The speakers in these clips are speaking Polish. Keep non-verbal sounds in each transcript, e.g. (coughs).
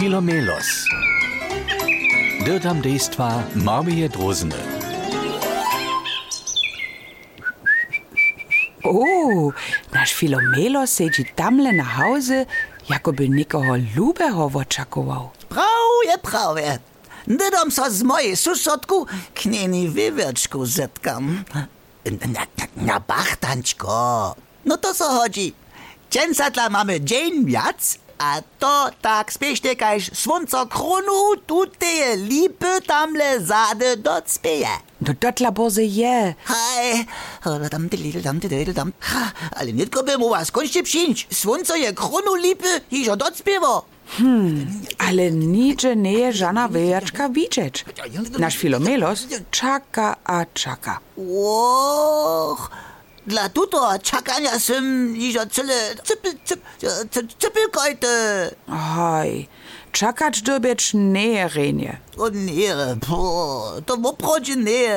Filomelos. Dirtam dejstva Marmije Drozene. O, nasz Filomelos siedzi tamle na hauze, jakoby nikogo lubeho očakował. Prawie, prawie. Dydom so z mojej susodku k niej wywierczku zetkam. Na, na, na bachtańczko. No to co chodzi? Dzięcatla mamy dzień wiac, a to tak spiesznie kajż słońco kronu tuteje lipy tamle zady docpieje. No dotla boze je. Hej, dam ty dam ty dam. Ha, ale nitko by mu was kończnie przyjść. Słońce je kronu lipy i że docpiewo. Ale nicze nie je żana wyjaczka widzieć. Nasz Filomelos czaka a czaka. Och, dla tuto czekania sym niżo zippel, zippel, zippel, cypelkojte. Hoi, czekać dobiecz nie renie. O nie, to woprodzi nie.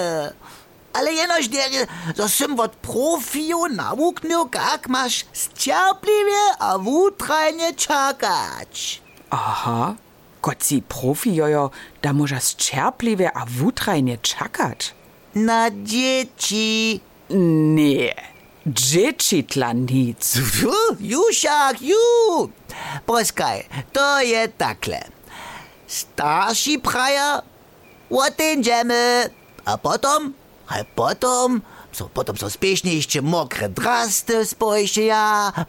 Ale jenoś derje, so sym wot profiju nauknil, kak masz stierpliwie, a wutrajnie czekać. Aha, kot si profi jojo, da możesz stierpliwie, a wutrajnie czekać. Na dzieci. Nee. Dziecitlanic. Jusiak, ju! Poskaj, to je takle. Starší praja, o ten džeme, a potom, a potom, so spiesznie jeszcze mokre drasty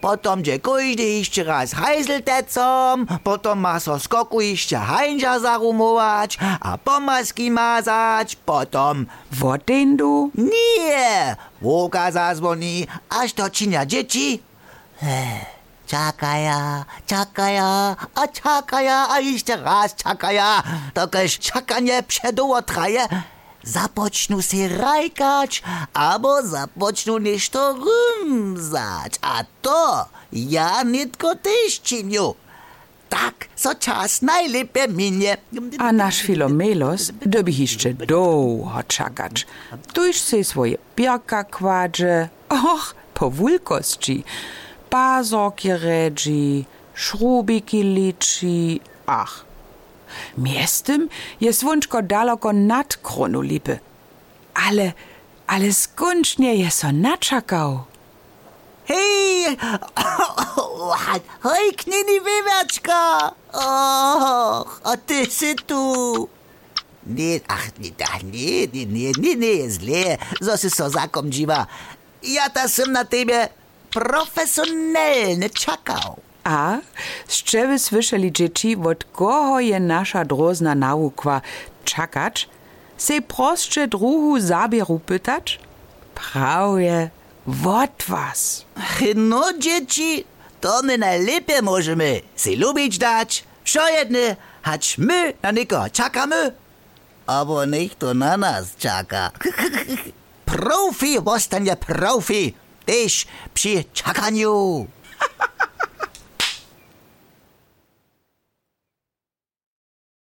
potom gdzie każdy jeszcze raz hajzeltecom, potom ma so skoku jeszcze hańdzia zarumować, a pomaski mazać, potom Woden du? nie! Łuka zadzwoni, aż to cinia dzieci. Czakaja, czakaja, a czakaja, a jeszcze raz czakaja. Tokeż czakanie przedoło traje. Zapocznu się rajkać, albo zapocznu nešto rymzać. A to ja nitko też czyniu. Tak, so czas najlepiej minie. A nasz Filomelos dobi jeszcze długo czakać. Tuż se swoje pierka kładzie. Och, po wulkości. Pazorki redzi, szrubiki liczy. Ach, miestem je słonczko daleko nad kronu lipy. Ale, ale skończnie je so naczakał. Hej! (coughs) Hej, knini wywiaczka! Och, a ty si tu! Nie, ach, nie, nie, nie, nie, nie, nie jest źle, zo si so zakom dziwa. Ja ta sam na tebe profesjonalnie czekał. A, czego słyszeli dzieci, od kogo je nasza drozna naukła czakać, se prostsze druhu zabieru pytać? Prawie, wot was. No, dzieci, to my najlepiej możemy si lubić dać, wszo jedne, hać my na nikogo czekamy, aber nicht to na nas czeka. (laughs) Profi ostanie profi, też przy czekaniu.